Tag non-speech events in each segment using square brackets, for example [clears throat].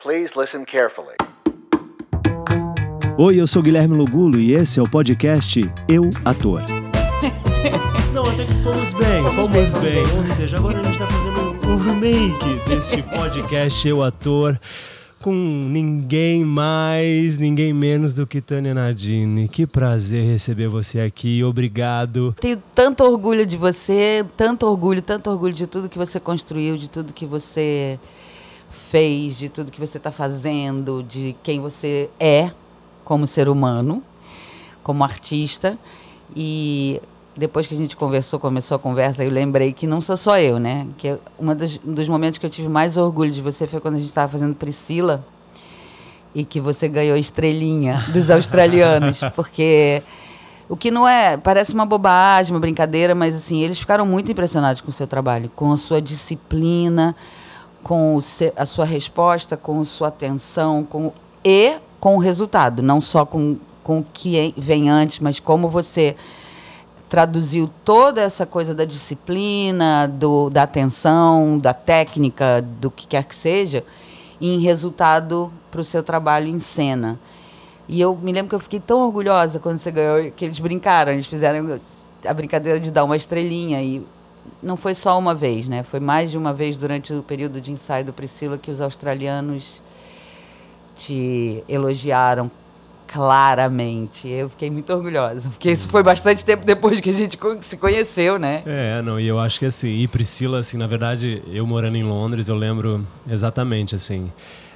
Please listen carefully. Oi, eu sou Guilherme Lugulo e esse é o podcast Eu Ator. [laughs] Não, até que fomos bem, fomos, bem. Ou seja, agora a gente tá fazendo um remake deste [laughs] podcast Eu Ator com ninguém mais, ninguém menos do que Tânia Nardini. Que prazer receber você aqui, obrigado. Tenho tanto orgulho de você, tanto orgulho, tanto orgulho de tudo que você construiu, de tudo que você fez, de tudo que você está fazendo, de quem você é como ser humano, como artista. E depois que a gente conversou, começou a conversa, eu lembrei que não sou só eu, né? Que uma das, um dos momentos que eu tive mais orgulho de você foi quando a gente estava fazendo Priscila e que você ganhou estrelinha dos [laughs] australianos, porque o que não é, parece uma bobagem, uma brincadeira, mas assim, eles ficaram muito impressionados com o seu trabalho, com a sua disciplina, com a sua resposta, com sua atenção, com e com o resultado, não só com, com o que vem antes, mas como você traduziu toda essa coisa da disciplina, do, da atenção, da técnica, do que quer que seja, em resultado para o seu trabalho em cena. E eu me lembro que eu fiquei tão orgulhosa quando você ganhou, que eles brincaram, eles fizeram a brincadeira de dar uma estrelinha e não foi só uma vez, né? Foi mais de uma vez durante o período de ensaio do Priscila que os australianos te elogiaram claramente. Eu fiquei muito orgulhosa, porque isso foi bastante tempo depois que a gente se conheceu, né? É, não, e eu acho que assim, e Priscila, assim, na verdade, eu morando em Londres, eu lembro exatamente, assim,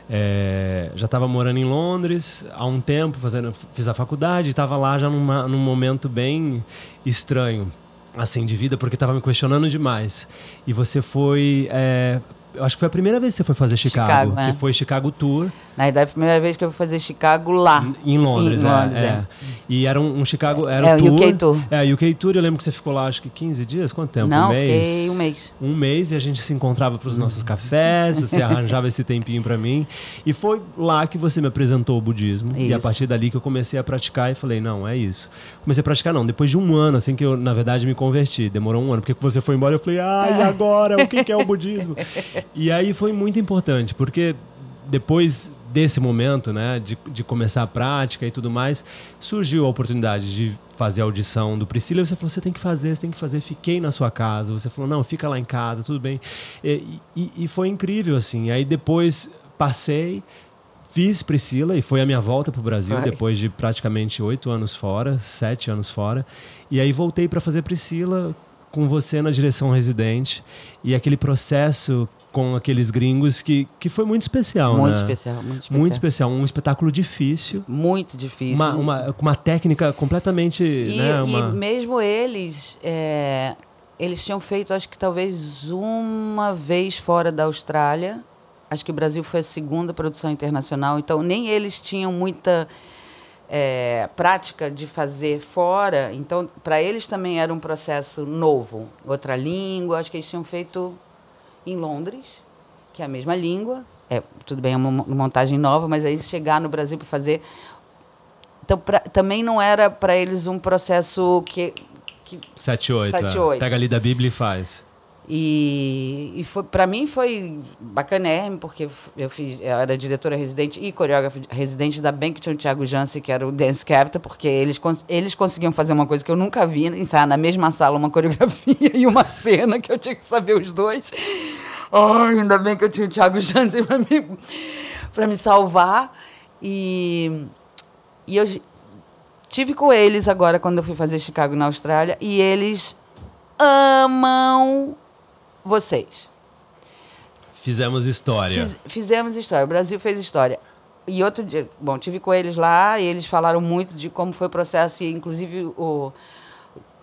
é, já estava morando em Londres há um tempo, fazendo, fiz a faculdade, estava lá já numa, num momento bem estranho, assim, de vida, porque estava me questionando demais. E você foi é, eu acho que foi a primeira vez que você foi fazer Chicago, Chicago é. que foi Chicago Tour. Na verdade, a primeira vez que eu fui fazer Chicago lá. Em, Londres, em é, Londres é, é. E era um, um Chicago, era é, um tour. UK Tour. É, UK Tour, eu lembro que você ficou lá acho que 15 dias, quanto tempo? Não, um mês? fiquei um mês. Um mês e a gente se encontrava para os nossos cafés, você [laughs] arranjava esse tempinho para mim. E foi lá que você me apresentou o budismo. Isso. E a partir dali que eu comecei a praticar e falei, não, é isso. Comecei a praticar, não, depois de um ano, assim que eu, na verdade, me converti. Demorou um ano, porque você foi embora, eu falei, ai, e [laughs] agora? O que, que é o budismo? e aí foi muito importante, porque depois desse momento, né, de, de começar a prática e tudo mais, surgiu a oportunidade de fazer a audição do Priscila e você falou, você tem que fazer, você tem que fazer, fiquei na sua casa. Você falou, não, fica lá em casa, tudo bem. E, e, e foi incrível, assim. Aí depois passei, fiz Priscila e foi a minha volta para o Brasil Vai. depois de praticamente oito anos fora, sete anos fora. E aí voltei para fazer Priscila com você na direção residente e aquele processo com aqueles gringos que, que foi muito especial, muito né? Especial, muito especial. Muito especial. Um espetáculo difícil. Muito difícil. Uma, uma, uma técnica completamente... E, né, uma... e mesmo eles... É, eles tinham feito, acho que talvez uma vez fora da Austrália. Acho que o Brasil foi a segunda produção internacional. Então, nem eles tinham muita... É, prática de fazer fora, então para eles também era um processo novo, outra língua. Acho que eles tinham feito em Londres, que é a mesma língua. É, tudo bem, é uma montagem nova, mas aí chegar no Brasil para fazer. Então, pra, também não era para eles um processo que. que 7, 8. 7, 8. É. Pega ali da Bíblia e faz. E, e foi para mim foi bacanérrimo, porque eu, fiz, eu era diretora residente e coreógrafa residente da Bankton Thiago Jansen, que era o Dance Capital, porque eles, eles conseguiam fazer uma coisa que eu nunca vi, ensaiar na mesma sala uma [laughs] coreografia e uma cena, que eu tinha que saber os dois. Ai, ainda bem que eu tinha o Thiago Jansen para me, me salvar. E, e eu tive com eles agora quando eu fui fazer Chicago na Austrália, e eles amam vocês. Fizemos história. Fiz, fizemos história. O Brasil fez história. E outro dia, bom, tive com eles lá e eles falaram muito de como foi o processo e inclusive o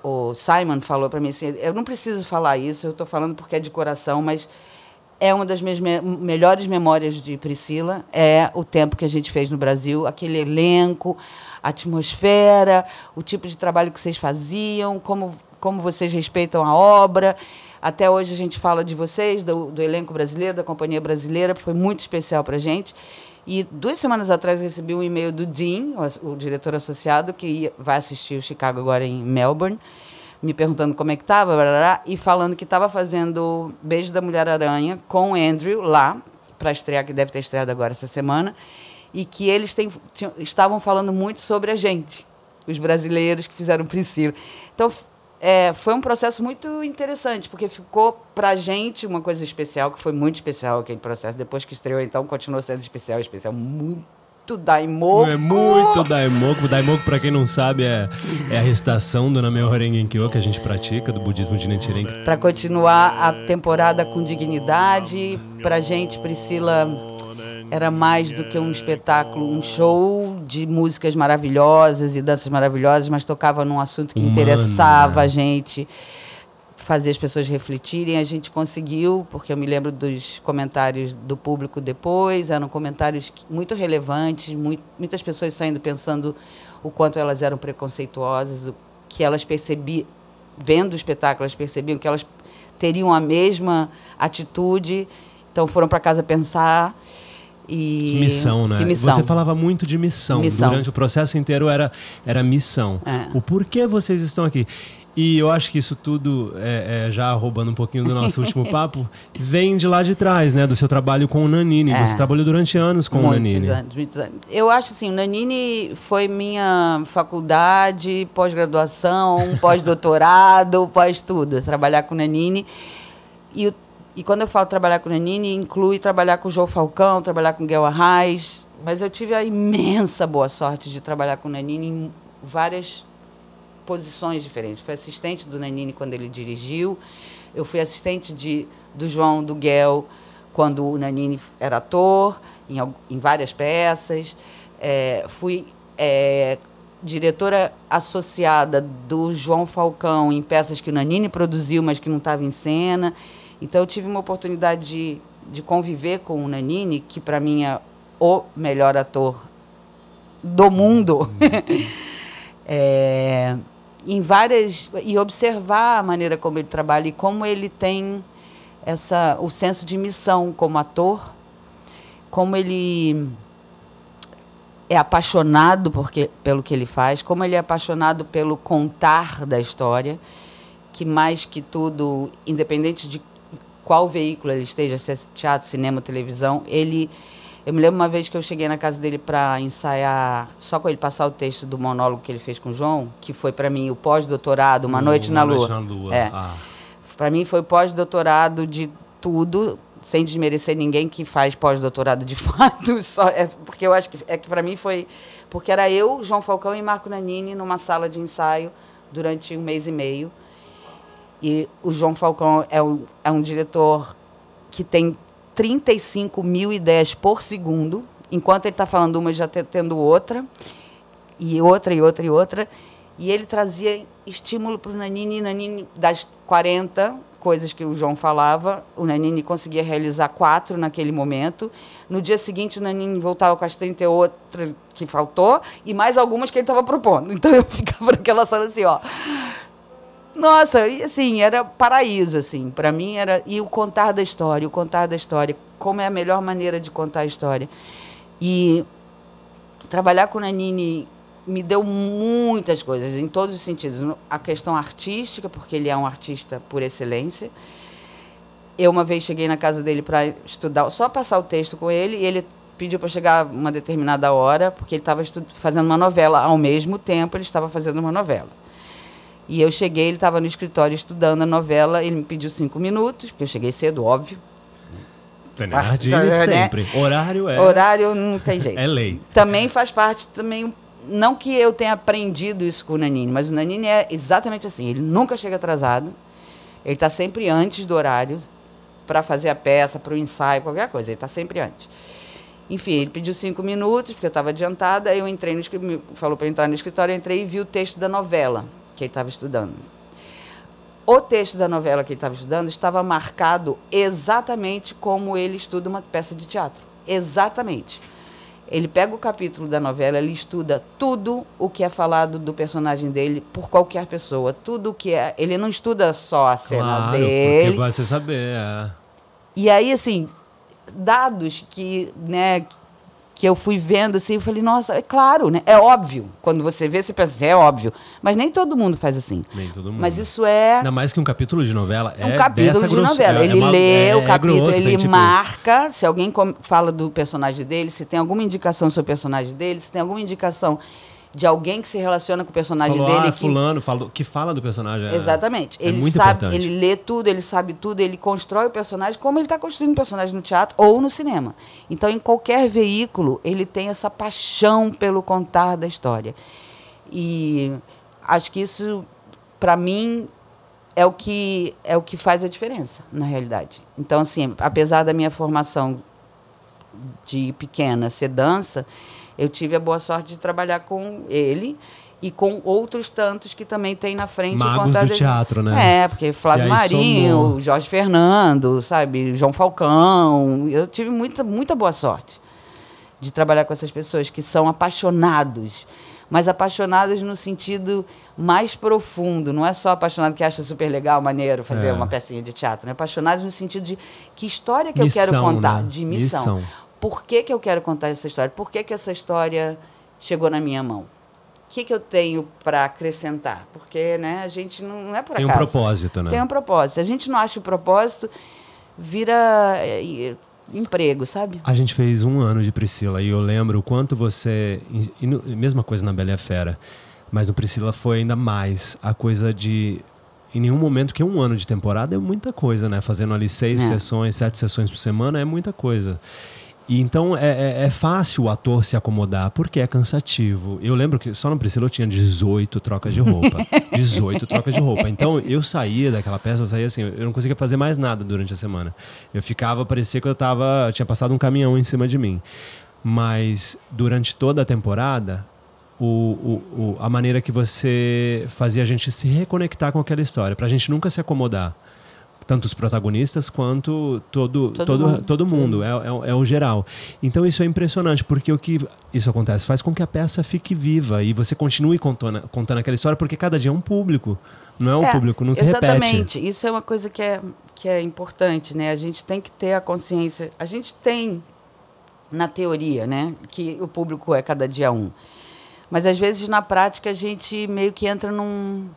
o Simon falou para mim assim, eu não preciso falar isso, eu estou falando porque é de coração, mas é uma das minhas me melhores memórias de Priscila, é o tempo que a gente fez no Brasil, aquele elenco, a atmosfera, o tipo de trabalho que vocês faziam, como, como vocês respeitam a obra. Até hoje a gente fala de vocês, do, do elenco brasileiro, da companhia brasileira, foi muito especial para a gente. E duas semanas atrás eu recebi um e-mail do Dean, o, o diretor associado, que ia, vai assistir o Chicago agora em Melbourne, me perguntando como é que estava, e falando que estava fazendo Beijo da Mulher-Aranha com o Andrew lá, para estrear, que deve ter estreado agora essa semana, e que eles têm, tinham, estavam falando muito sobre a gente, os brasileiros que fizeram Priscila. Então, é, foi um processo muito interessante, porque ficou pra gente uma coisa especial, que foi muito especial aquele processo. Depois que estreou, então, continuou sendo especial, especial, muito daimoku. É muito daimoku. Daimoku, pra quem não sabe, é, é a recitação do Namyo Rengenkyo que a gente pratica, do budismo de Nichiren. Pra continuar a temporada com dignidade, pra gente, Priscila era mais do que um espetáculo, um show de músicas maravilhosas e danças maravilhosas, mas tocava num assunto que interessava né? a gente, fazer as pessoas refletirem. A gente conseguiu, porque eu me lembro dos comentários do público depois, eram comentários muito relevantes, muito, muitas pessoas saindo pensando o quanto elas eram preconceituosas, o que elas percebiam, vendo o espetáculo, elas percebiam que elas teriam a mesma atitude, então foram para casa pensar. E... Que missão, né? Que missão. Você falava muito de missão. missão. Durante o processo inteiro era, era missão. É. O porquê vocês estão aqui. E eu acho que isso tudo, é, é, já roubando um pouquinho do nosso último [laughs] papo, vem de lá de trás, né? Do seu trabalho com o Nanini. É. Você trabalhou durante anos com muitos o Nanini. Anos, muitos anos. Eu acho assim, o Nanini foi minha faculdade, pós-graduação, pós-doutorado, [laughs] pós-tudo. Trabalhar com o Nanini. E o e quando eu falo trabalhar com Nanini, inclui trabalhar com o João Falcão, trabalhar com Guel Arraes. Mas eu tive a imensa boa sorte de trabalhar com o Nanini em várias posições diferentes. Fui assistente do Nanini quando ele dirigiu. Eu fui assistente de, do João, do Guel, quando o Nanini era ator, em, em várias peças. É, fui é, diretora associada do João Falcão em peças que o Nanini produziu, mas que não estava em cena. Então eu tive uma oportunidade de, de conviver com o Nanini, que para mim é o melhor ator do mundo. [laughs] é, em várias e observar a maneira como ele trabalha e como ele tem essa o senso de missão como ator, como ele é apaixonado porque, pelo que ele faz, como ele é apaixonado pelo contar da história, que mais que tudo, independente de qual veículo ele esteja, se é teatro, cinema, televisão, ele. Eu me lembro uma vez que eu cheguei na casa dele para ensaiar, só com ele passar o texto do monólogo que ele fez com o João, que foi para mim o pós-doutorado, Uma, Noite, na Lua. Noite na Lua. É. Ah. Para mim foi o pós-doutorado de tudo, sem desmerecer ninguém que faz pós-doutorado de [laughs] fato, só é porque eu acho que é que para mim foi porque era eu, João Falcão e Marco Nanini numa sala de ensaio durante um mês e meio e o João Falcão é um, é um diretor que tem 35 mil ideias por segundo. Enquanto ele está falando uma, já tá tendo outra, e outra, e outra, e outra. E ele trazia estímulo para o Nanini. E Nanini, das 40 coisas que o João falava, o Nanini conseguia realizar quatro naquele momento. No dia seguinte, o Nanini voltava com as 38 que faltou e mais algumas que ele estava propondo. [laughs] Então eu ficava naquela sala assim, ó. Nossa, e assim, era paraíso, assim. Para mim era. E o contar da história, o contar da história. Como é a melhor maneira de contar a história. E trabalhar com Nanini me deu muitas coisas, em todos os sentidos. A questão artística, porque ele é um artista por excelência. Eu uma vez cheguei na casa dele para estudar, só passar o texto com ele, e ele pediu para chegar uma determinada hora, porque ele estava fazendo uma novela ao mesmo tempo, ele estava fazendo uma novela. E eu cheguei, ele estava no escritório estudando a novela, ele me pediu cinco minutos, porque eu cheguei cedo, óbvio. Tenardini ah, né? sempre. Horário é. Horário não tem [laughs] jeito. é lei. Também faz parte também. Não que eu tenha aprendido isso com o Nanini, mas o Nanini é exatamente assim. Ele nunca chega atrasado. Ele está sempre antes do horário para fazer a peça, para o ensaio, qualquer coisa. Ele está sempre antes. Enfim, ele pediu cinco minutos, porque eu estava adiantada. Aí eu entrei no escritório, falou para entrar no escritório, eu entrei e vi o texto da novela que ele estava estudando. O texto da novela que ele estava estudando estava marcado exatamente como ele estuda uma peça de teatro. Exatamente. Ele pega o capítulo da novela, ele estuda tudo o que é falado do personagem dele por qualquer pessoa. Tudo o que é. Ele não estuda só a cena claro, dele. Porque você saber. É. E aí, assim, dados que, né, que eu fui vendo assim, eu falei, nossa, é claro, né? É óbvio. Quando você vê, você pensa assim, é óbvio. Mas nem todo mundo faz assim. Nem todo mundo. Mas isso é. Ainda mais que um capítulo de novela é um capítulo de novela. É, ele uma- lê é- o é capítulo, grosso, ele tipo, marca. Se alguém fala do personagem dele, se tem alguma indicação sobre o personagem dele, se tem alguma indicação de alguém que se relaciona com o personagem falou, dele. ah, que... fulano, falou, que fala do personagem. é- Exatamente. é ele muito sabe, importante. ele lê tudo, ele sabe tudo, ele constrói o personagem como ele está construindo o personagem no teatro ou no cinema. Então, em qualquer veículo, ele tem essa paixão pelo contar da história. E acho que isso, para mim, é o que é o que faz a diferença, na realidade. Então, assim, apesar da minha formação de pequena ser dança, eu tive a boa sorte de trabalhar com ele e com outros tantos que também tem na frente. Magos do teatro, né? É, porque Flávio Marinho, somou- Jorge Fernando, sabe, João Falcão. Eu tive muita, muita boa sorte de trabalhar com essas pessoas que são apaixonados, mas apaixonados no sentido mais profundo. Não é só apaixonado que acha super legal, maneiro fazer É. uma pecinha de teatro. Né? Apaixonados no sentido de que história que eu Missão, quero contar, né? de missão. Por que, que eu quero contar essa história? Por que, que essa história chegou na minha mão? O que, que eu tenho para acrescentar? Porque né, a gente não, não é por Tem um acaso. propósito, né? Tem um propósito. Se a gente não acha o propósito, vira é, emprego, sabe? A gente fez um ano de Priscila e eu lembro o quanto você. e mesma coisa na Bela e a Fera, mas no Priscila foi ainda mais a coisa de. Em nenhum momento, que um ano de temporada é muita coisa, né? Fazendo ali seis É. sessões, sete sessões por semana é muita coisa. E então é, é- é fácil o ator se acomodar, porque é cansativo. Eu lembro que só no Priscila eu tinha 18 trocas de roupa. [laughs] 18 trocas de roupa. Então eu saía daquela peça, eu saía assim, eu não conseguia fazer mais nada durante a semana. Eu ficava, parecia que eu tava. Tinha passado um caminhão em cima de mim. Mas durante toda a temporada, o, o- o- a maneira que você fazia a gente se reconectar com aquela história, pra gente nunca se acomodar. Tanto os protagonistas quanto todo, Todo todo, mundo. todo mundo. É, é, é o geral. Então isso é impressionante, porque o que isso acontece faz com que a peça fique viva e você continue contando, contando aquela história, porque cada dia é um público. Não é um É, público, não se repete. Exatamente. Isso é uma coisa que é, que é importante, né? A gente tem que ter a consciência. A gente tem, na teoria, né? Que o público é cada dia um. Mas às vezes na prática a gente meio que entra num,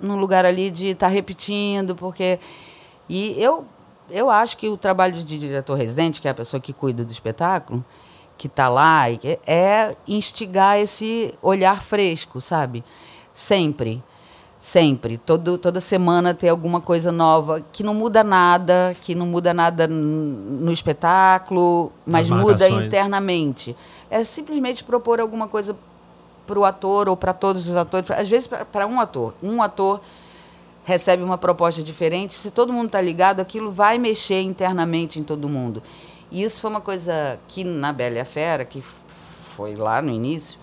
num lugar ali de estar repetindo, porque. E eu, eu acho que o trabalho de diretor residente, que é a pessoa que cuida do espetáculo, que está lá, é instigar esse olhar fresco, sabe? Sempre. Sempre. Todo, toda semana ter alguma coisa nova que não muda nada, que não muda nada no espetáculo, mas muda internamente. É simplesmente propor alguma coisa para o ator ou para todos os atores, às vezes para um ator. Um ator recebe uma proposta diferente, se todo mundo está ligado, aquilo vai mexer internamente em todo mundo. E isso foi uma coisa que na Bela e a Fera, que foi lá no início,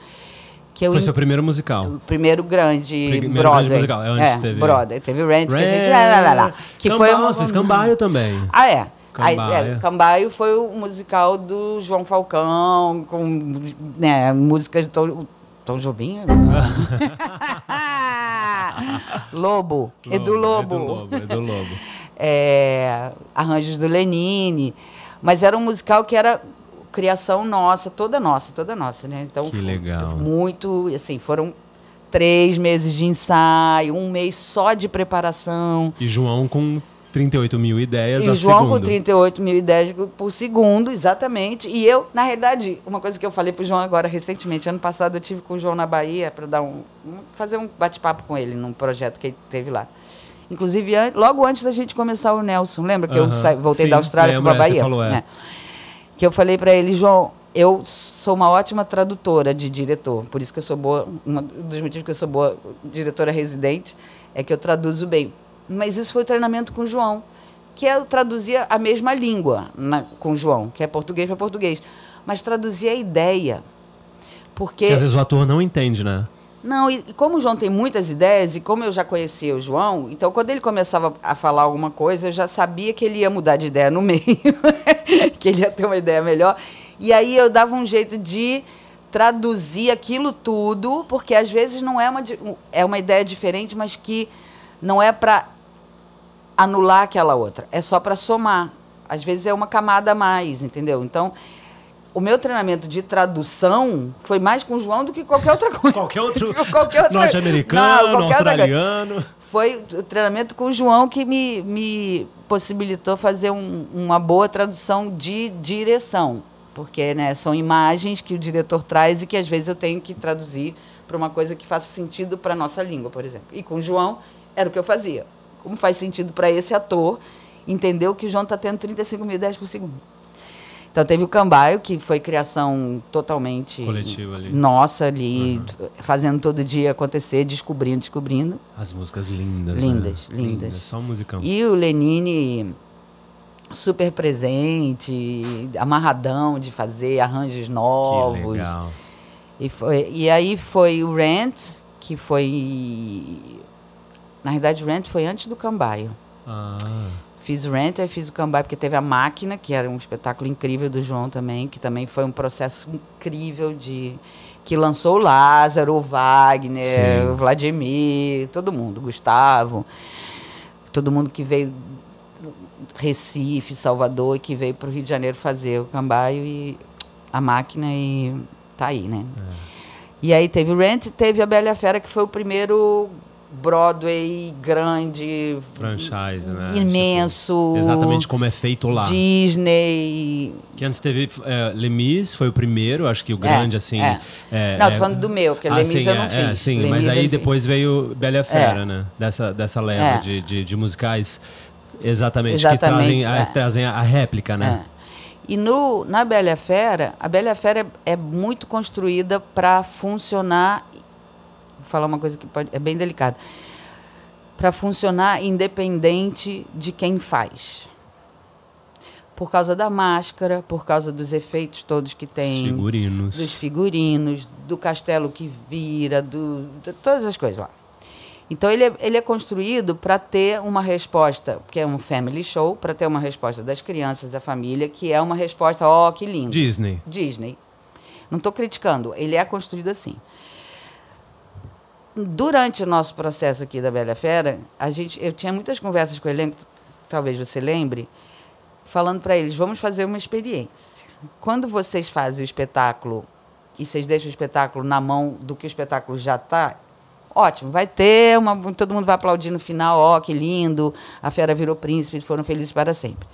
que eu Foi seu primeiro musical. o primeiro grande Primeiro grande Broadway. musical, é, antes é, teve- Broadway. Teve Rent, que a gente... Lá, lá, lá, que foi Cambaio, uma... fez Cambaio também. Ah, é. Aí, Cambaio. é, Cambaio foi o musical do João Falcão, com né, música de Tom, Jobim. [laughs] [laughs] Lobo, Edu Lobo. Edu Lobo, Edu Lobo. [laughs] É, arranjos do Lenine. Mas era um musical que era criação nossa, toda nossa, toda nossa, né? Então, Que foi legal. Muito, assim, foram três meses de ensaio, um mês só de preparação. E João com 38 mil ideias E a o João segundo. com 38 mil ideias por segundo, exatamente. E eu, na realidade, uma coisa que eu falei pro João agora recentemente, ano passado eu tive com o João na Bahia para dar um, um- fazer um bate-papo com ele num projeto que ele teve lá. Inclusive, an- logo antes da gente começar o Nelson, lembra que eu Aham. saí- voltei Sim, da Austrália para você Bahia? falou, é. né? Que eu falei para ele, João, eu sou uma ótima tradutora de diretor, por isso que eu sou boa, um dos motivos que eu sou boa diretora residente é que eu traduzo bem. Mas isso foi o treinamento com o João, que eu traduzia a mesma língua na- com o João, que é português para português, mas traduzia a ideia. Porque Que às vezes o ator não entende, né? não, e como o João tem muitas ideias, e como eu já conhecia o João, então quando ele começava a falar alguma coisa, eu já sabia que ele ia mudar de ideia no [laughs] meio, que ele ia ter uma ideia melhor. E aí eu dava um jeito de traduzir aquilo tudo, porque às vezes não é uma, é uma ideia diferente, mas que não é para anular aquela outra, é só para somar. Às vezes é uma camada a mais, entendeu? Então, o meu treinamento de tradução foi mais com o João do que qualquer outra coisa. Qualquer outro [laughs] Qualquer outra- norte-americano, australiano. Foi o treinamento com o João que me, me possibilitou fazer um- uma boa tradução de direção. Porque né, são imagens que o diretor traz e que às vezes eu tenho que traduzir para uma coisa que faça sentido para a nossa língua, por exemplo. E com o João era o que eu fazia. Como faz sentido para esse ator entender que o João está tendo 35 mil ideias por segundo. Então teve o Cambaio, que foi criação totalmente Coletiva ali. nossa ali, fazendo todo dia acontecer, descobrindo, descobrindo. As músicas lindas. Lindas, né? lindas. Só um musicão. E o Lenine super presente, amarradão de fazer arranjos que novos. legal. E, foi, e aí foi o Rent, que foi. Na verdade, o Rent foi antes do Cambaio. Ah, Fiz o Rent, aí fiz o Cambaio, porque teve a Máquina, que era um espetáculo incrível do João também, que também foi um processo incrível de. que lançou o Lázaro, o Wagner, Sim. o Vladimir, todo mundo, Gustavo, todo mundo que veio Recife, Salvador, e que veio para o Rio de Janeiro fazer o Cambaio e a Máquina e tá aí, né? E aí teve o Rent, teve a Bela e a Fera, que foi o primeiro Broadway grande, franchise, né? imenso. Tipo, exatamente como é feito lá. Disney. Que antes teve é, Lemis, foi o primeiro, acho que o grande, assim. é. é, não, é- tô falando do meu, porque Ah, Lemis sim, eu não é, fiz. é, sim, Lemis mas aí depois veio Bela Fera, né? Dessa, dessa leva É. de, de, de musicais. Exatamente, Exatamente, que trazem, a, é. trazem a réplica, né? É. E no, na Bela Fera, a Bela Fera é, é muito construída para funcionar. Falar uma coisa que pode, é bem delicada. Para funcionar independente de quem faz. Por causa da máscara, por causa dos efeitos todos que tem. Figurinos. dos figurinos, do castelo que vira, do, de todas as coisas lá. Então ele é, ele é construído para ter uma resposta, que é um family show, para ter uma resposta das crianças, da família, que é uma resposta, ó, que lindo. Disney. Disney. Não estou criticando, ele é construído assim. Durante o nosso processo aqui da Bela Fera, a gente, eu tinha muitas conversas com o elenco, talvez você lembre, falando para eles, vamos fazer uma experiência. Quando vocês fazem o espetáculo e vocês deixam o espetáculo na mão do que o espetáculo já está, ótimo, vai ter, uma, todo mundo vai aplaudir no final, ó, que lindo, a fera virou príncipe, foram felizes para sempre.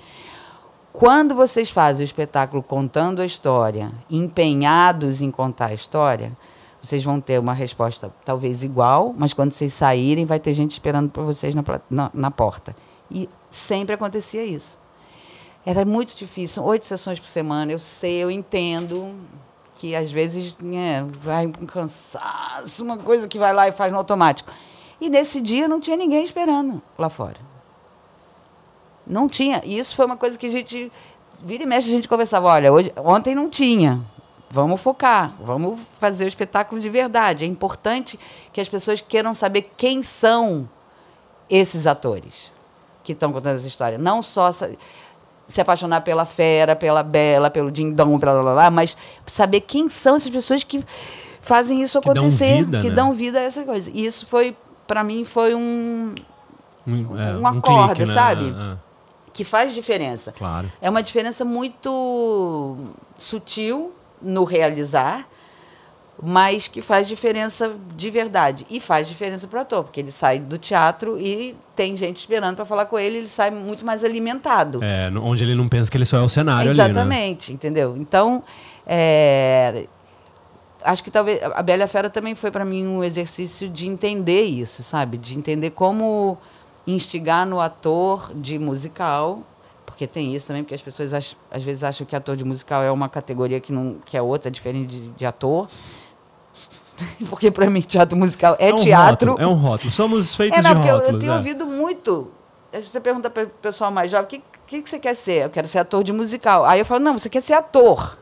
Quando vocês fazem o espetáculo contando a história, empenhados em contar a história, vocês vão ter uma resposta talvez igual, mas quando vocês saírem, vai ter gente esperando por vocês na, na, na porta. E sempre acontecia isso. Era muito difícil, oito sessões por semana, eu sei, eu entendo que às vezes né, vai um cansaço, uma coisa que vai lá e faz no automático. E nesse dia não tinha ninguém esperando lá fora. Não tinha. E isso foi uma coisa que a gente. Vira e mexe, a gente conversava. Olha, hoje, ontem não tinha. Vamos focar. Vamos fazer o espetáculo de verdade. É importante que as pessoas queiram saber quem são esses atores que estão contando essa história. Não só se apaixonar pela fera, pela bela, pelo dindão, blá, blá, blá, blá, mas saber quem são essas pessoas que fazem isso Que dão acontecer, vida, que né? dão vida a essa coisa. E isso foi, para mim, foi um Um, é, um acorde, clique, né? sabe? É, é, que faz diferença. claro. É uma diferença muito sutil no realizar, mas que faz diferença de verdade. E faz diferença para o ator, porque ele sai do teatro e tem gente esperando para falar com ele, ele sai muito mais alimentado. É, onde ele não pensa que ele só é o cenário ali, né? Exatamente, entendeu? Então, é, acho que talvez a Bela Fera também foi para mim um exercício de entender isso, sabe? De entender como instigar no ator de musical, porque tem isso também, porque as pessoas ach- às vezes acham que ator de musical é uma categoria que não que é outra, diferente de, de ator. [laughs] Porque para mim teatro musical é, um teatro. rótulo, é um rótulo. Somos feitos É, não, de porque eu, rótulos. eu tenho é. ouvido muito. Você pergunta para o pessoal mais jovem, o que, que, que você quer ser? Eu quero ser ator de musical. Aí eu falo, não, você quer ser ator.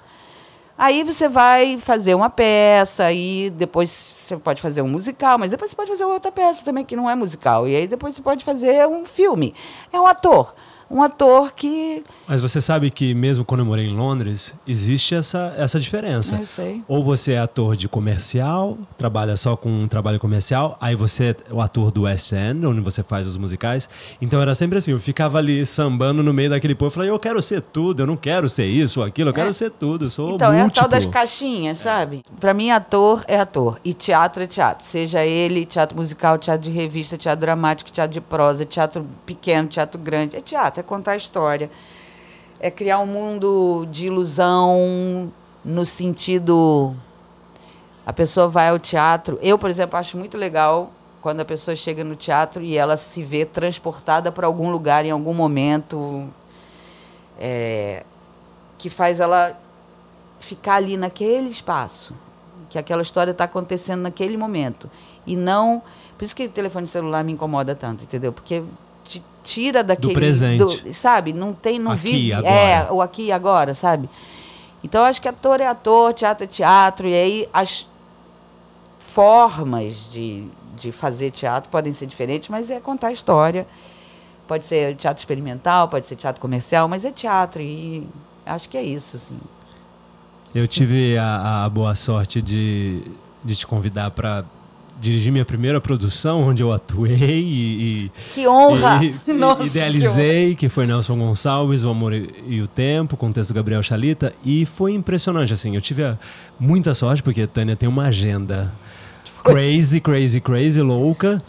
Aí você vai fazer uma peça, aí depois você pode fazer um musical, mas depois você pode fazer outra peça também que não é musical. E aí depois você pode fazer um filme. É um ator. um ator que. Mas você sabe que mesmo quando eu morei em Londres, existe essa, essa diferença. Eu sei. Ou você é ator de comercial, trabalha só com um trabalho comercial, aí você é o ator do West End, onde você faz os musicais. Então era sempre assim, eu ficava ali sambando no meio daquele povo, eu falei, eu quero ser tudo, eu não quero ser isso ou aquilo, eu quero É. ser tudo, eu sou Então, é a múltiplo. tal das caixinhas, sabe? Pra mim, ator é ator. E teatro é teatro. Seja ele teatro musical, teatro de revista, teatro dramático, teatro de prosa, teatro pequeno, teatro grande. É teatro, é contar história. É criar um mundo de ilusão no sentido. A pessoa vai ao teatro. Eu, por exemplo, acho muito legal quando a pessoa chega no teatro e ela se vê transportada para algum lugar em algum momento. é, que faz ela ficar ali naquele espaço, que aquela história está acontecendo naquele momento. E não. Por isso que o telefone celular me incomoda tanto, entendeu? Porque te tira daquele. presente. sabe? Não tem. Não Aqui, vive. agora. É, o aqui e agora, sabe? Então, acho que ator é ator, teatro é teatro, e aí as formas de, de fazer teatro podem ser diferentes, mas é contar história. Pode ser teatro experimental, pode ser teatro comercial, mas é teatro, e acho que é isso, assim. Eu tive a, a boa sorte de, de te convidar para dirigir minha primeira produção, onde eu atuei e, Que honra! e- [laughs] Nossa, idealizei, que, foi Nelson Gonçalves, O Amor e, o Tempo, com o texto Gabriel Chalita, e foi impressionante, assim, eu tive a- muita sorte, porque a Tânia tem uma agenda crazy, crazy, crazy, louca,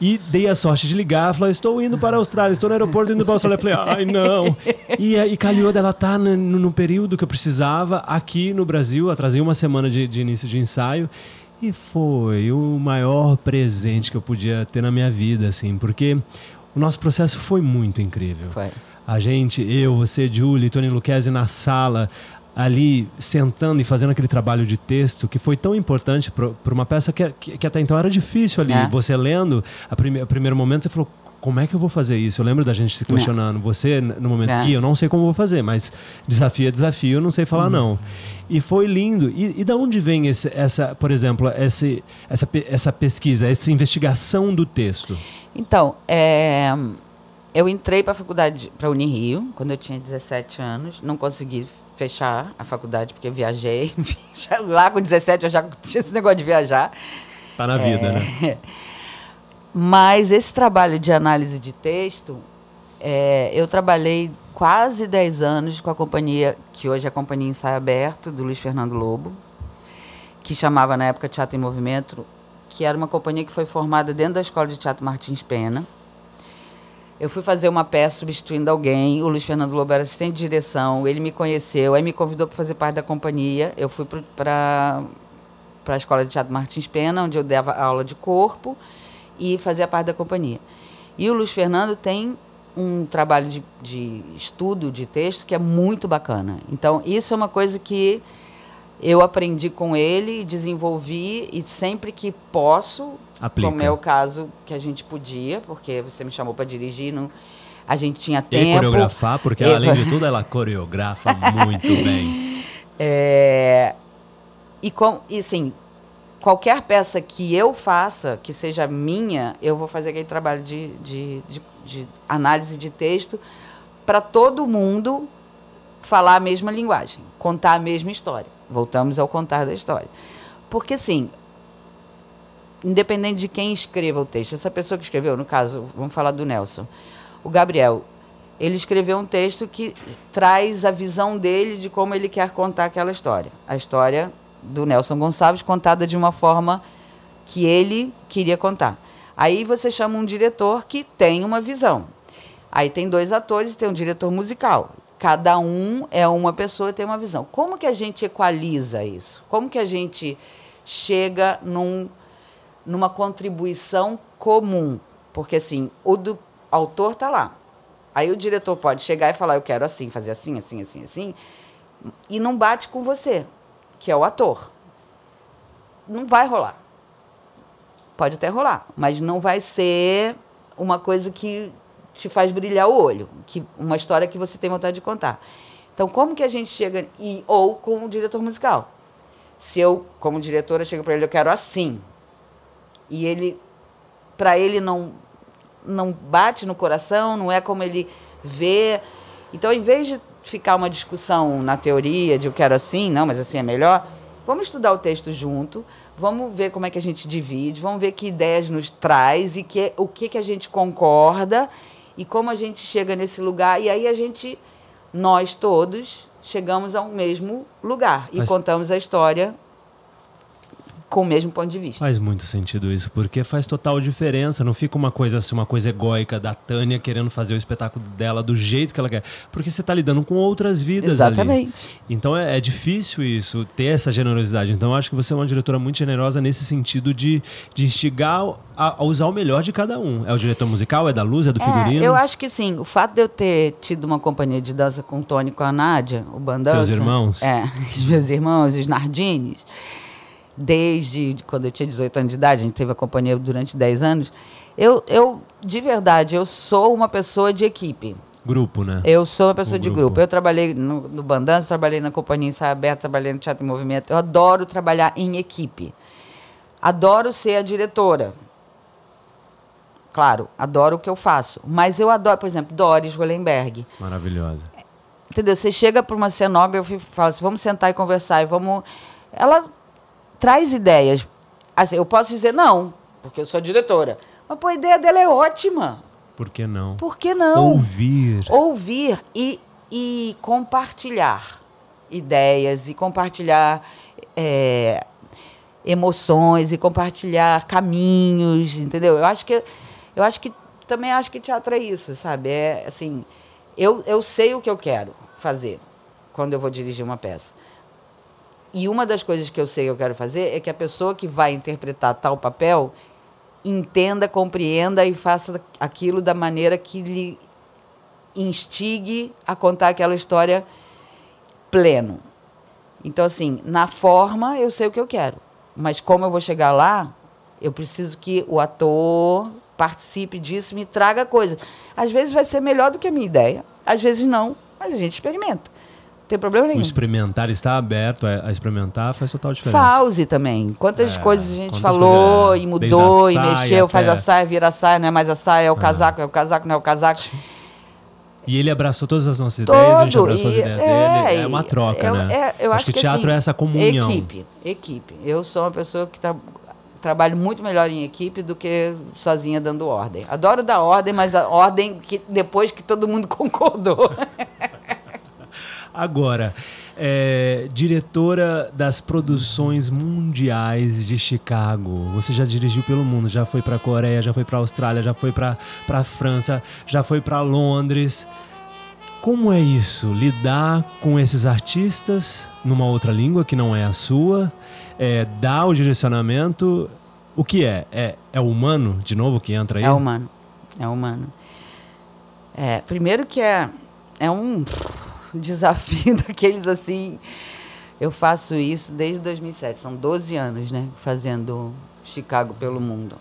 e dei a sorte de ligar, falou, estou indo para a Austrália, estou no aeroporto indo para a Austrália. Eu falei, ai não. [laughs] E, aí calhou dela estar no, no- período que eu precisava, aqui no Brasil, atrasei uma semana de, de início de ensaio, e foi o maior presente que eu podia ter na minha vida, assim, porque o nosso processo foi muito incrível. Foi. A gente, eu, você, Julie, Tony Lucchesi na sala, ali sentando e fazendo aquele trabalho de texto que foi tão importante para uma peça que, que, que até então era difícil ali. É. Você lendo, a prime, o primeiro momento você falou. Como é que eu vou fazer isso? Eu lembro da gente se questionando. Você, no momento É. que eu não sei como vou fazer, mas desafio é desafio, eu não sei Uhum. falar não. E foi lindo. E, e da onde vem esse, essa, por exemplo, esse, essa, essa pesquisa, essa investigação do texto? Então, é, eu entrei para a faculdade, para a Unirio, quando eu tinha 17 anos. Não consegui fechar a faculdade, porque viajei. Lá com 17 eu já tinha esse negócio de viajar. Tá na vida, É. né? Mas esse trabalho de análise de texto, é, eu trabalhei quase 10 anos com a companhia, que hoje é a Companhia Ensaio Aberto, do Luiz Fernando Lobo, que chamava na época Teatro em Movimento, que era uma companhia que foi formada dentro da Escola de Teatro Martins Pena. Eu fui fazer uma peça substituindo alguém, o Luiz Fernando Lobo era assistente de direção, ele me conheceu, aí me convidou para fazer parte da companhia. Eu fui para a Escola de Teatro Martins Pena, onde eu dava aula de corpo e fazia parte da companhia. E o Luiz Fernando tem um trabalho de, de estudo de texto que é muito bacana. Então, isso é uma coisa que eu aprendi com ele, desenvolvi e sempre que posso, Aplica. como é o caso que a gente podia, porque você me chamou para dirigir, não, a gente tinha E tempo. coreografar, porque E- além de [laughs] tudo ela coreografa muito bem. É, e, com, e assim, qualquer peça que eu faça, que seja minha, eu vou fazer aquele trabalho de, de, de, de análise de texto para todo mundo falar a mesma linguagem, contar a mesma história. Voltamos ao contar da história. Porque, assim, independente de quem escreva o texto, essa pessoa que escreveu, no caso, vamos falar do Nelson, o Gabriel, ele escreveu um texto que traz a visão dele de como ele quer contar aquela história. A história do Nelson Gonçalves contada de uma forma que ele queria contar. Aí você chama um diretor que tem uma visão. Aí tem dois atores, tem um diretor musical. Cada um é uma pessoa e tem uma visão. Como que a gente equaliza isso? Como que a gente chega num, numa contribuição comum? Porque assim, o do autor tá lá. Aí o diretor pode chegar e falar, eu quero assim, fazer assim, assim, assim, assim, e não bate com você, que é o ator. Não vai rolar. Pode até rolar, mas não vai ser uma coisa que te faz brilhar o olho, que uma história que você tem vontade de contar. Então, como que a gente chega e ou com o diretor musical? Se eu, como diretora, chego para ele, eu quero assim, e ele, para ele não não bate no coração, não é como ele ver. Então, em vez de ficar uma discussão na teoria de eu quero assim, não, mas assim é melhor, vamos estudar o texto junto, vamos ver como é que a gente divide, vamos ver que ideias nos traz e que, o que, que a gente concorda e como a gente chega nesse lugar. E aí a gente, nós todos, chegamos ao mesmo lugar e Mas- contamos a história com o mesmo ponto de vista. Faz muito sentido isso, porque faz total diferença. Não fica uma coisa assim, uma coisa egóica da Tânia querendo fazer o espetáculo dela do jeito que ela quer. Porque você está lidando com outras vidas ali. Exatamente. Então é, é difícil isso, ter essa generosidade. Então eu acho que você é uma diretora muito generosa nesse sentido de, de instigar a, a usar o melhor de cada um. É o diretor musical, é da luz, é do figurino? É, eu acho que sim. O fato de eu ter tido uma companhia de dança com o Tony com a Nádia, o Bandança. Seus irmãos? É, [laughs] os meus irmãos, os Nardines. Desde quando eu tinha 18 anos de idade, a gente teve a companhia durante 10 anos. Eu, eu, de verdade, eu sou uma pessoa de equipe. Grupo, né? Eu sou uma pessoa Um de grupo. grupo. Eu trabalhei no, no Bandança, trabalhei na Companhia Ensaio Aberto, trabalhei no Teatro em Movimento. Eu adoro trabalhar em equipe. Adoro ser a diretora. Claro, adoro o que eu faço. Mas eu adoro, por exemplo, Doris Gollenberg. Maravilhosa. Entendeu? Você chega para uma cenógrafa e fala assim, vamos sentar e conversar e vamos... Ela traz ideias. Assim, eu posso dizer não, porque eu sou diretora. Mas pô, a ideia dela é ótima. Por que não? Por que não? Ouvir. ouvir e, e compartilhar ideias e compartilhar é, emoções e compartilhar caminhos, entendeu? Eu acho que eu acho que também acho que teatro é isso, sabe? É assim, eu, eu sei o que eu quero fazer quando eu vou dirigir uma peça. E uma das coisas que eu sei que eu quero fazer é que a pessoa que vai interpretar tal papel entenda, compreenda e faça aquilo da maneira que lhe instigue a contar aquela história pleno. Então, assim, na forma eu sei o que eu quero, mas como eu vou chegar lá, eu preciso que o ator participe disso, me traga coisa. Às vezes vai ser melhor do que a minha ideia, às vezes não, mas a gente experimenta. Não tem problema O nenhum. experimentar, estar aberto a, experimentar faz total diferença. Fause também. Quantas É, coisas a gente falou coisas, é. e mudou e mexeu, faz a até- saia, vira a saia, não é mais a saia, é o casaco, é o casaco, não é o casaco. E ele abraçou todas as nossas ideias, a gente Todo, abraçou as e- ideias é, dele. É e- uma troca, eu- né? é, eu acho que, que, teatro assim, é essa comunhão. Equipe, equipe. Eu sou uma pessoa que tra trabalho muito melhor em equipe do que sozinha dando ordem. Adoro dar ordem, mas a ordem que depois que todo mundo [laughs] concordou. Agora, é, diretora das produções mundiais de Chicago. Você já dirigiu pelo mundo, já foi para Coreia, já foi para Austrália, já foi para França, já foi para Londres. Como é isso? Lidar com esses artistas numa outra língua que não é a sua, é, dar o direcionamento. O que é? É, é humano, de novo, que entra aí? É humano. É humano. É, primeiro que é, é um [laughs] desafio [laughs] daqueles assim. Eu faço isso desde 2007, são 12 anos, né? Fazendo Chicago pelo mundo.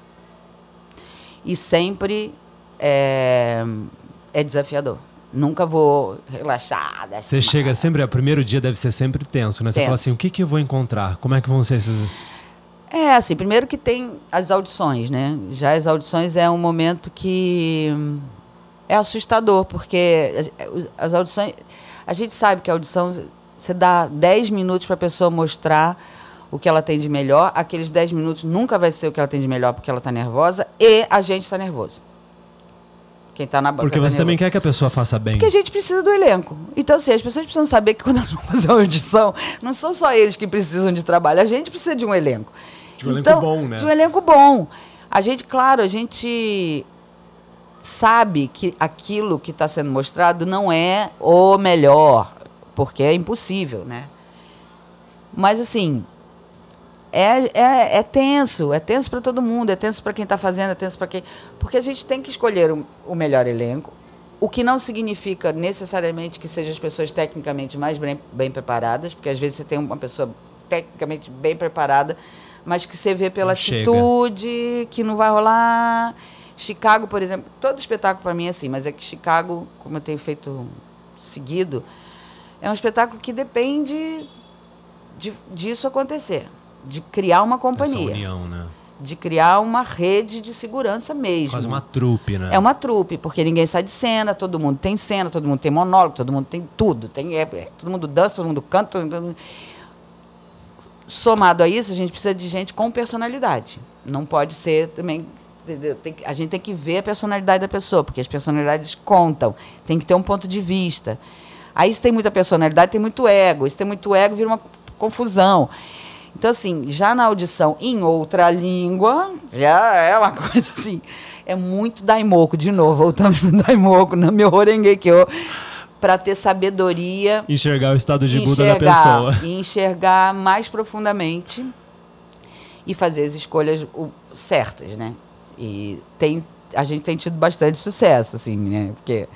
E sempre é, é desafiador. Nunca vou relaxar. deixa Você chega sempre, o primeiro dia deve ser sempre tenso, né? Você Tenso. fala assim, o que, que eu vou encontrar? Como é que vão ser esses... É, assim, primeiro que tem as audições, né? Já as audições é um momento que hum, é assustador, porque as audições. A gente sabe que a audição, você dá 10 minutos para a pessoa mostrar o que ela tem de melhor, aqueles 10 minutos nunca vai ser o que ela tem de melhor porque ela está nervosa e a gente está nervoso. Quem está na banca. Porque tá você também quer que a pessoa faça bem. Porque a gente precisa do elenco. Então, assim, as pessoas precisam saber que quando elas vão fazer uma audição, não são só eles que precisam de trabalho, a gente precisa de um elenco. De um elenco bom, né? De um elenco bom. A gente, claro, a gente sabe que aquilo que está sendo mostrado não é o melhor, porque é impossível, né? Mas, assim, é, é, é tenso, é tenso para todo mundo, é tenso para quem está fazendo, é tenso para quem. Porque a gente tem que escolher o, o melhor elenco, o que não significa necessariamente que sejam as pessoas tecnicamente mais bem, bem preparadas, porque às vezes você tem uma pessoa tecnicamente bem preparada, mas que você vê pela Não chega. atitude que não vai rolar. Chicago, por exemplo, todo espetáculo para mim é assim, mas é que Chicago, como eu tenho feito seguido, é um espetáculo que depende de, disso acontecer, de criar uma Essa companhia. união, né? de criar uma rede de segurança mesmo. Quase uma trupe, né? É uma trupe, porque ninguém sai de cena, todo mundo tem cena, todo mundo tem monólogo, todo mundo tem tudo. Tem, é, é, todo mundo dança, todo mundo canta. Todo mundo... Somado a isso, a gente precisa de gente com personalidade. Não pode ser também. Tem, a gente tem que ver a personalidade da pessoa, porque as personalidades contam. Tem que ter um ponto de vista. Aí, se tem muita personalidade, tem muito ego. Se tem muito ego, vira uma confusão. Então, assim, já na audição em outra língua, já é uma [laughs] coisa assim. É muito daimoco, de novo, voltamos no daimoco, no meu eu para ter sabedoria. Enxergar o estado de Buda da pessoa. E [laughs] enxergar mais profundamente e fazer as escolhas certas, né? E tem, a gente tem tido bastante sucesso, assim, né? Porque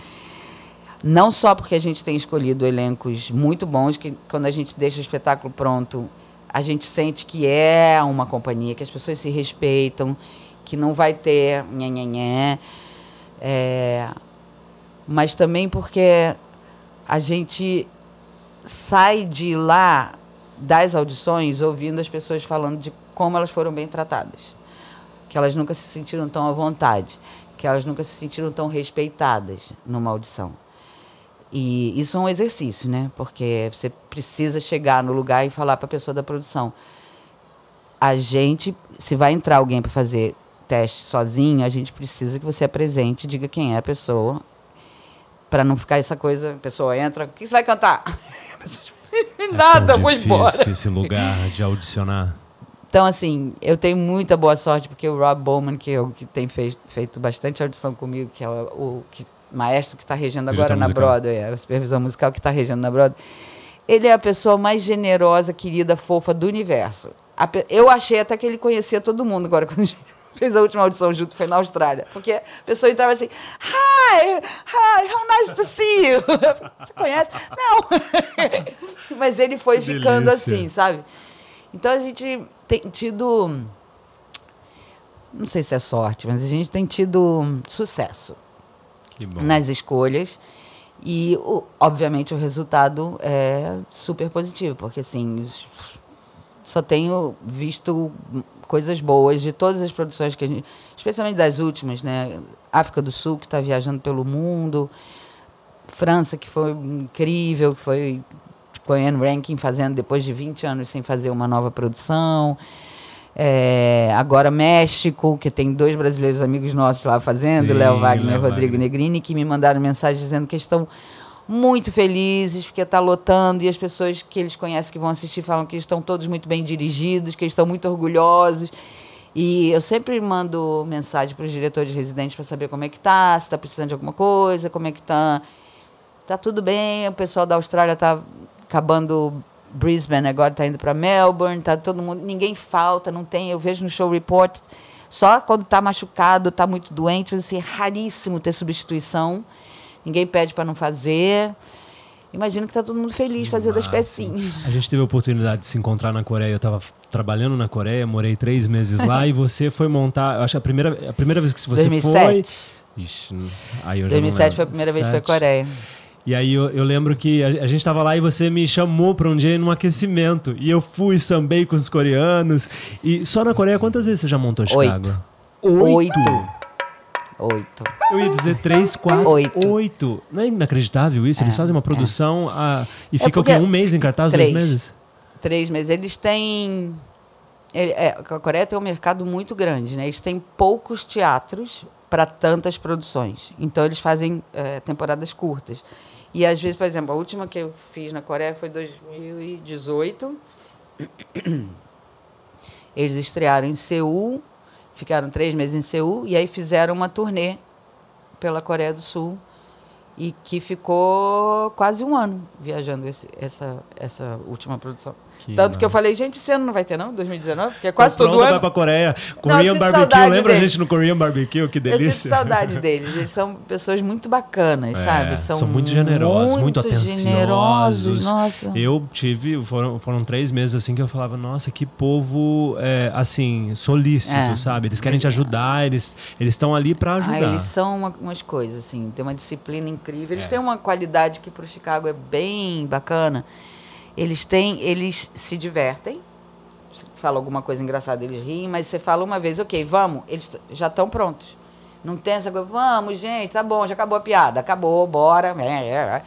não só porque a gente tem escolhido elencos muito bons, que quando a gente deixa o espetáculo pronto, a gente sente que é uma companhia, que as pessoas se respeitam, que não vai ter nhanhanhé. É, mas também porque a gente sai de lá das audições ouvindo as pessoas falando de como elas foram bem tratadas, que elas nunca se sentiram tão à vontade, que elas nunca se sentiram tão respeitadas numa audição. E isso é um exercício, né? Porque você precisa chegar no lugar e falar para a pessoa da produção. A gente, se vai entrar alguém para fazer teste sozinho, a gente precisa que você apresente, diga quem é a pessoa, para não ficar essa coisa, a pessoa entra, o que você vai cantar? [laughs] Nada, é vou embora. esse lugar de audicionar. Então, assim, eu tenho muita boa sorte, porque o Rob Bowman, que, eu, que tem fez, feito bastante audição comigo, que é o, o que maestro que está regendo agora na Broadway, é, o supervisor musical que está regendo na Broadway, ele é a pessoa mais generosa, querida, fofa do universo. eu achei até que ele conhecia todo mundo agora, [laughs] quando a gente fez a última audição junto, foi na Austrália. Porque a pessoa entrava assim, hi, hi, how nice to see you. [laughs] Você conhece? Não. [laughs] Mas ele foi ficando delícia. assim, sabe? Então a gente tem tido, não sei se é sorte, mas a gente tem tido sucesso nas escolhas. E, o, obviamente, o resultado é super positivo, porque, assim, só tenho visto coisas boas de todas as produções que a gente, especialmente das últimas, né? África do Sul, que está viajando pelo mundo, França, que foi incrível, que foi Anne Rankin fazendo depois de 20 anos sem fazer uma nova produção. É, agora México, que tem dois brasileiros amigos nossos lá fazendo, Léo Wagner e Rodrigo Wagner. Negrini, que me mandaram mensagem dizendo que estão muito felizes, porque está lotando, e as pessoas que eles conhecem que vão assistir falam que estão todos muito bem dirigidos, que estão muito orgulhosos. E eu sempre mando mensagem para os diretores residentes para saber como é que tá, se está precisando de alguma coisa, como é que tá. Tá tudo bem, o pessoal da Austrália está acabando Brisbane, agora está indo para Melbourne, tá todo mundo, ninguém falta, não tem, eu vejo no show report, só quando está machucado, está muito doente, assim, é raríssimo ter substituição, ninguém pede para não fazer. Imagino que está todo mundo feliz fazendo as pecinhas. A gente teve a oportunidade de se encontrar na Coreia. Eu estava trabalhando na Coreia, morei três meses lá [laughs] e você foi montar. Acho que a primeira, a primeira vez que você 2007. foi. Ixi, aí eu 2007 foi a primeira vez que foi Coreia. E aí eu, eu lembro que a, a gente estava lá e você me chamou para um dia num aquecimento. E eu fui, sambei com os coreanos. E só na Coreia, quantas vezes você já montou Chicago? Oito. Oito. Oito. Eu ia dizer três, quatro, oito. oito. Não é inacreditável isso? Eles é, fazem uma produção é. a, e é fica o quê? Um mês em cartaz, três. dois meses? Três meses. Eles têm... Ele, é, a Coreia tem um mercado muito grande, né? Eles têm poucos teatros para tantas produções. Então, eles fazem é, temporadas curtas. E às vezes, por exemplo, a última que eu fiz na Coreia foi 2018. [clears throat] Eles estrearam em Seul, ficaram três meses em Seul, e aí fizeram uma turnê pela Coreia do Sul e que ficou quase um ano viajando esse, essa, essa última produção. Que Tanto massa. que eu falei, gente, esse ano não vai ter não, 2019, porque é quase tá todo ano. vai pra Coreia, Korean não, Barbecue, lembra a gente no Korean Barbecue, que delícia. Eu sinto saudade [laughs] deles, eles são pessoas muito bacanas, é, sabe? São, são muito generosos, muito, muito atenciosos. Generosos, nossa. Eu tive, foram, foram três meses assim que eu falava, nossa, que povo, é, assim, solícito, é. sabe? Eles querem te ajudar, eles estão ali para ajudar. Ah, eles são uma, umas coisas, assim, tem uma disciplina incrível, eles é. têm uma qualidade que pro Chicago é bem bacana, eles têm, eles se divertem você fala alguma coisa engraçada, eles riem, mas você fala uma vez, ok, vamos, eles já estão prontos. Não tem essa coisa, vamos, gente, tá bom, já acabou a piada, acabou, bora. É, é, é.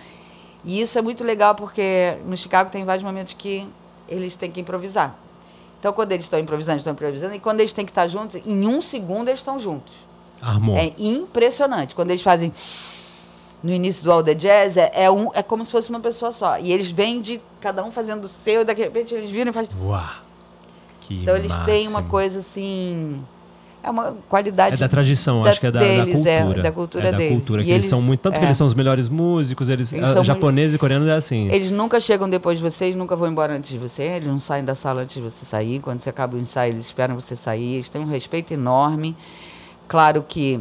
E isso é muito legal porque no Chicago tem vários momentos que eles têm que improvisar. Então, quando eles estão improvisando, estão improvisando, e quando eles têm que estar juntos, em um segundo eles estão juntos. Armou. É impressionante. Quando eles fazem no início do All the Jazz, é, é, um, é como se fosse uma pessoa só. E eles vêm de cada um fazendo o seu, e daqui a repente eles viram e fazem. Uau! Que Então eles têm uma máximo. coisa assim. É uma qualidade. É da tradição, da- acho que é da, deles, da é, cultura. da cultura é da deles. cultura, E que eles, eles- são muito. Tanto que é. eles são os melhores músicos, eles. Eles japoneses e coreanos é assim. Eles nunca chegam depois de você, eles nunca vão embora antes de você, eles não saem da sala antes de você sair. Quando você acaba o ensaio, eles esperam você sair. Eles têm um respeito enorme. Claro que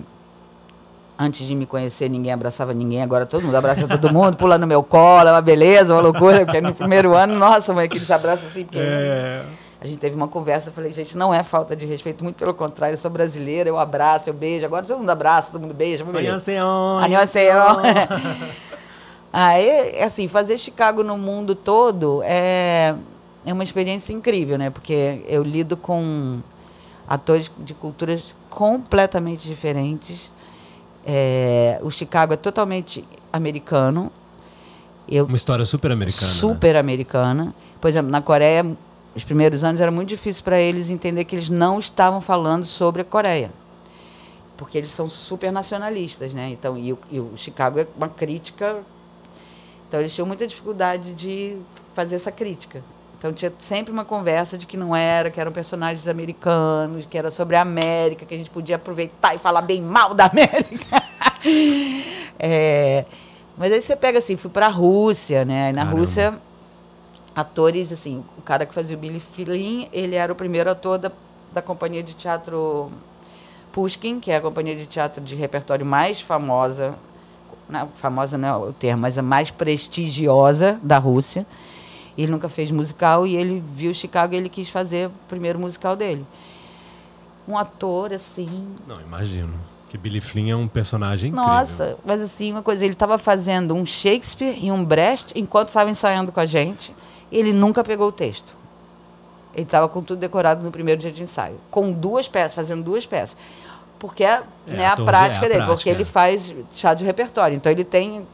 antes de me conhecer, ninguém abraçava ninguém, agora todo mundo abraça todo mundo, pula no meu colo, é uma beleza, uma loucura, porque no primeiro ano, nossa, mãe, aqueles abraços assim, porque É. a gente teve uma conversa, eu falei, gente, não é falta de respeito, muito pelo contrário, eu sou brasileira, eu abraço, eu beijo, agora todo mundo abraça, todo mundo beija. Annyeonghaseyo. Annyeonghaseyo. [laughs] Aí, assim, fazer Chicago no mundo todo é, é uma experiência incrível, né? Porque eu lido com atores de culturas completamente diferentes. É, o Chicago é totalmente americano. Eu, Uma história super americana. né? super americana. Por exemplo, na Coreia, os primeiros anos era muito difícil para eles entender que eles não estavam falando sobre a Coreia. Porque eles são super nacionalistas, né? Então, e o, e o Chicago é uma crítica. Então, eles tinham muita dificuldade de fazer essa crítica. Então, tinha sempre uma conversa de que não era, que eram personagens americanos, que era sobre a América, que a gente podia aproveitar e falar bem mal da [laughs] América. É, mas aí você pega assim, fui pra Rússia, né? Aí na Caramba. Rússia, atores, assim, o cara que fazia o Billy Flynn, ele era o primeiro ator da, da companhia de teatro Pushkin, que é a companhia de teatro de repertório mais famosa, não, famosa não é o termo, mas a mais prestigiosa da Rússia. Ele nunca fez musical e ele viu Chicago e ele quis fazer o primeiro musical dele. Um ator, assim, Não, imagino. Que Billy Flynn é um personagem incrível. nossa, mas assim, uma coisa, ele estava fazendo um Shakespeare e um Brecht enquanto estava ensaiando com a gente. E ele nunca pegou o texto. Ele estava com tudo decorado no primeiro dia de ensaio. Com duas peças, fazendo duas peças. Porque é, né, a prática é, a dele, prática, porque é. ele faz chá de repertório. Então ele tem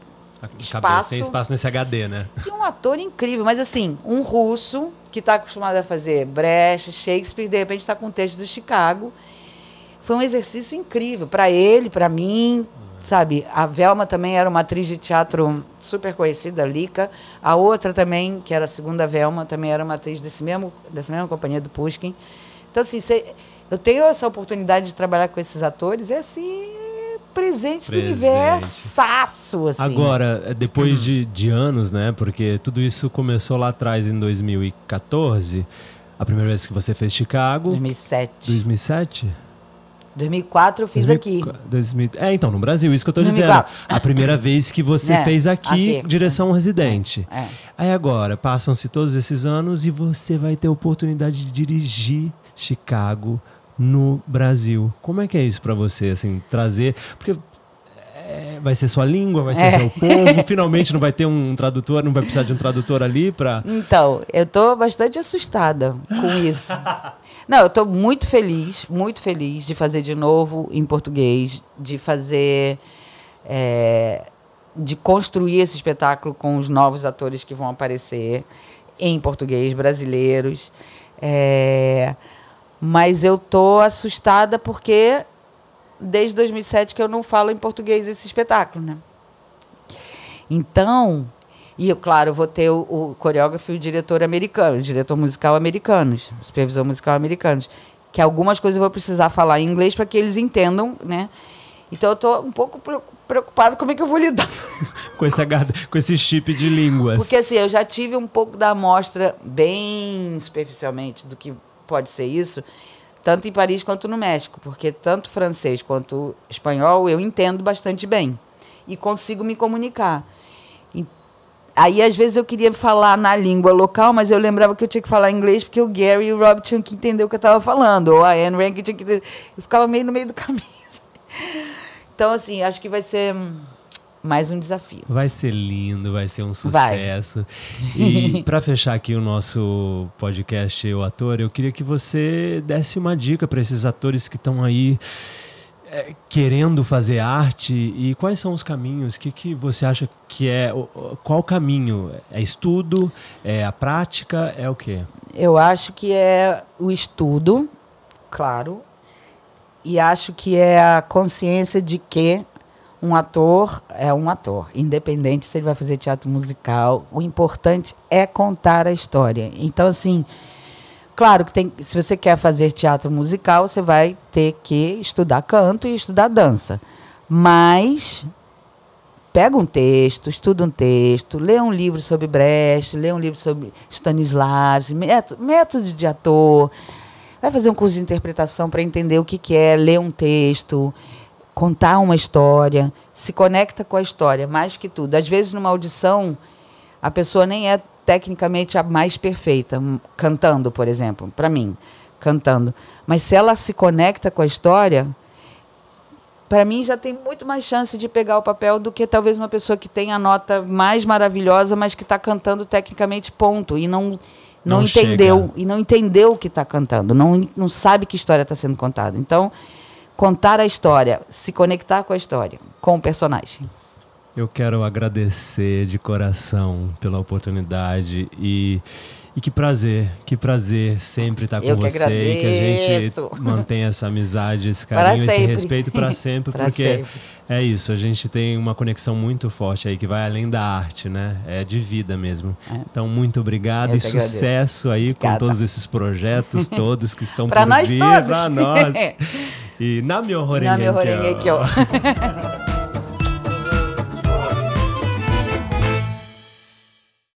espaço- tem espaço nesse HD, né? e um ator incrível, mas assim, um russo que está acostumado a fazer Brecht, Shakespeare, de repente está com o texto do Chicago. Foi um exercício incrível para ele, para mim, sabe? A Velma também era uma atriz de teatro super conhecida, Lika. A outra também, que era a segunda Velma, também era uma atriz desse mesmo, dessa mesma companhia do Pushkin. Então, assim, cê- eu tenho essa oportunidade de trabalhar com esses atores, é assim, presente, do Presente. universaço, assim. Agora, é, depois de, de anos, né? Porque tudo isso começou lá atrás, em 2014. A primeira vez que você fez Chicago. 2007. 2007? 2004 eu fiz 2000 aqui. 2000 é, então, no Brasil, isso que eu tô 2004. dizendo. A primeira [laughs] vez que você É, fez aqui, aqui. direção residente. É. Aí agora, passam-se todos esses anos e você vai ter a oportunidade de dirigir Chicago no Brasil. Como é que é isso pra você, assim, trazer... Porque é, vai ser sua língua, vai ser É. seu povo, finalmente não vai ter um tradutor, não vai precisar de um tradutor ali pra... Então, eu tô bastante assustada com isso. Não, eu tô muito feliz, muito feliz de fazer de novo em português, de fazer. é, de construir esse espetáculo com os novos atores que vão aparecer em português, brasileiros. É, mas eu tô assustada porque desde 2007 que eu não falo em português esse espetáculo, né? Então, e eu, claro, vou ter o, o coreógrafo e o diretor americano, o diretor musical americanos, o supervisor musical americanos, que algumas coisas eu vou precisar falar em inglês para que eles entendam, né? Então eu tô um pouco preocu- preocupada como é que eu vou lidar. Com esse, com esse chip de línguas. Porque assim, eu já tive um pouco da amostra, bem superficialmente, do que pode ser isso, tanto em Paris quanto no México, porque tanto francês quanto espanhol eu entendo bastante bem e consigo me comunicar. E- Aí, às vezes, eu queria falar na língua local, mas eu lembrava que eu tinha que falar inglês, porque o Gary e o Rob tinham que entender o que eu estava falando, ou a Anne Rankin tinha que entender. Eu ficava meio no meio do [laughs] caminho. Então, assim, acho que vai ser hum, mais um desafio. Vai ser lindo, vai ser um sucesso. Vai. E [laughs] para fechar aqui o nosso podcast O Ator, eu queria que você desse uma dica para esses atores que estão aí é, querendo fazer arte e quais são os caminhos? O que, que você acha que é? Qual caminho? É estudo? É a prática? É o quê? Eu acho que é o estudo, claro, e acho que é a consciência de que um ator é um ator, independente se ele vai fazer teatro musical. O importante é contar a história. Então, assim, claro que tem, se você quer fazer teatro musical, você vai ter que estudar canto e estudar dança. Mas pega um texto, estuda um texto, lê um livro sobre Brecht, lê um livro sobre Stanislavski, método, método de ator, vai fazer um curso de interpretação para entender o que, que é ler um texto, contar uma história, se conecta com a história, mais que tudo. Às vezes, numa audição, a pessoa nem é tecnicamente a mais perfeita, cantando, por exemplo, para mim, cantando. Mas se ela se conecta com a história, para mim já tem muito mais chance de pegar o papel do que talvez uma pessoa que tem a nota mais maravilhosa, mas que está cantando tecnicamente ponto e não não, não entendeu chega. e não entendeu o que está cantando, não, não sabe que história está sendo contada. Então, contar a história, se conectar com a história, com o personagem. Eu quero agradecer de coração pela oportunidade e e que prazer, que prazer sempre estar com você e que a gente mantenha essa amizade, esse [laughs] carinho, esse respeito para sempre, [laughs] porque sempre. é isso, a gente tem uma conexão muito forte aí que vai além da arte, né? É de vida mesmo. É. Então, muito obrigado Eu e sucesso aí com todos esses projetos [laughs] todos que estão por vir para nós. E na meu Na meu